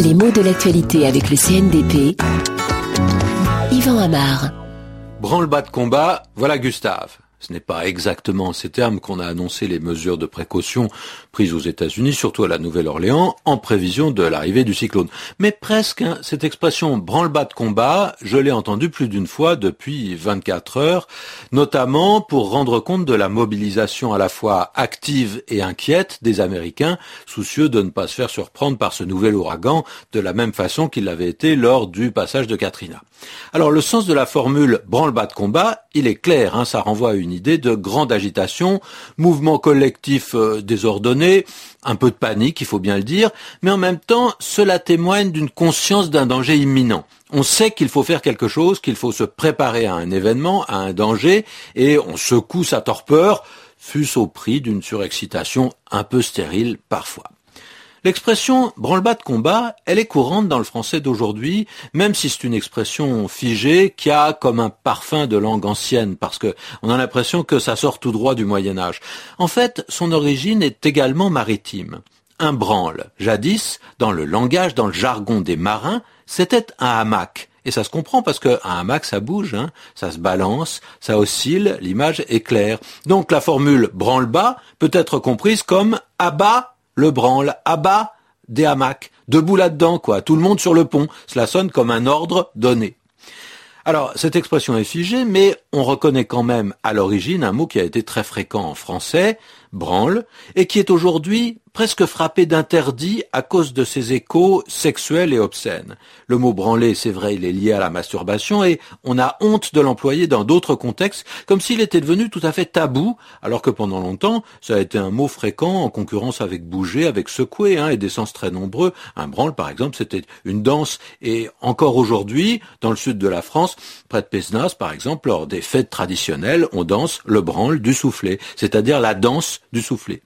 Les mots de l'actualité avec le CNDP. Yvan Amar. Branle-bas de combat, voilà Gustave. Ce n'est pas exactement ces termes qu'on a annoncé les mesures de précaution prises aux États-Unis, surtout à la Nouvelle-Orléans, en prévision de l'arrivée du cyclone. Mais presque, hein, cette expression branle-bas de combat, je l'ai entendue plus d'une fois depuis 24 heures, notamment pour rendre compte de la mobilisation à la fois active et inquiète des Américains, soucieux de ne pas se faire surprendre par ce nouvel ouragan, de la même façon qu'il l'avait été lors du passage de Katrina. Alors le sens de la formule branle-bas de combat, il est clair, hein, ça renvoie à une idée de grande agitation, mouvement collectif euh, désordonné, un peu de panique, il faut bien le dire, mais en même temps, cela témoigne d'une conscience d'un danger imminent. On sait qu'il faut faire quelque chose, qu'il faut se préparer à un événement, à un danger, et on secoue sa torpeur, fût-ce au prix d'une surexcitation un peu stérile parfois. L'expression branle-bas de combat, elle est courante dans le français d'aujourd'hui, même si c'est une expression figée qui a comme un parfum de langue ancienne, parce que on a l'impression que ça sort tout droit du Moyen Âge. En fait, son origine est également maritime. Un branle, jadis, dans le langage, dans le jargon des marins, c'était un hamac. Et ça se comprend parce qu'un hamac, ça bouge, hein, ça se balance, ça oscille, l'image est claire. Donc la formule branle-bas peut être comprise comme abat le branle, abat des hamacs, debout là-dedans, quoi, tout le monde sur le pont. Cela sonne comme un ordre donné. Alors, cette expression est figée, mais on reconnaît quand même à l'origine un mot qui a été très fréquent en français, branle, et qui est aujourd'hui presque frappé d'interdit à cause de ses échos sexuels et obscènes. Le mot branler, c'est vrai, il est lié à la masturbation et on a honte de l'employer dans d'autres contextes, comme s'il était devenu tout à fait tabou, alors que pendant longtemps, ça a été un mot fréquent en concurrence avec bouger, avec secouer, hein, et des sens très nombreux. Un branle, par exemple, c'était une danse, et encore aujourd'hui, dans le sud de la France, près de Pesnas, par exemple, lors des fêtes traditionnelles, on danse le branle du soufflet, c'est-à-dire la danse du soufflet.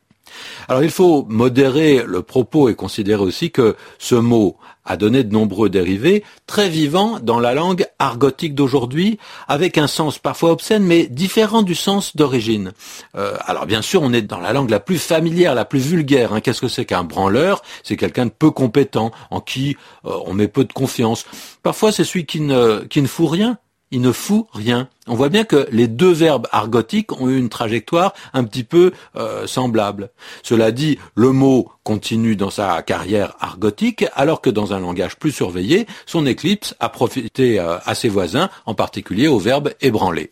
Alors il faut modérer le propos et considérer aussi que ce mot a donné de nombreux dérivés très vivants dans la langue argotique d'aujourd'hui, avec un sens parfois obscène, mais différent du sens d'origine. Euh, alors bien sûr, on est dans la langue la plus familière, la plus vulgaire. Hein. Qu'est-ce que c'est qu'un branleur? C'est quelqu'un de peu compétent, en qui euh, on met peu de confiance. Parfois, c'est celui qui ne, qui ne fout rien, il ne fout rien. On voit bien que les deux verbes argotiques ont eu une trajectoire un petit peu euh, semblable. Cela dit, le mot continue dans sa carrière argotique, alors que dans un langage plus surveillé, son éclipse a profité euh, à ses voisins, en particulier au verbe ébranler.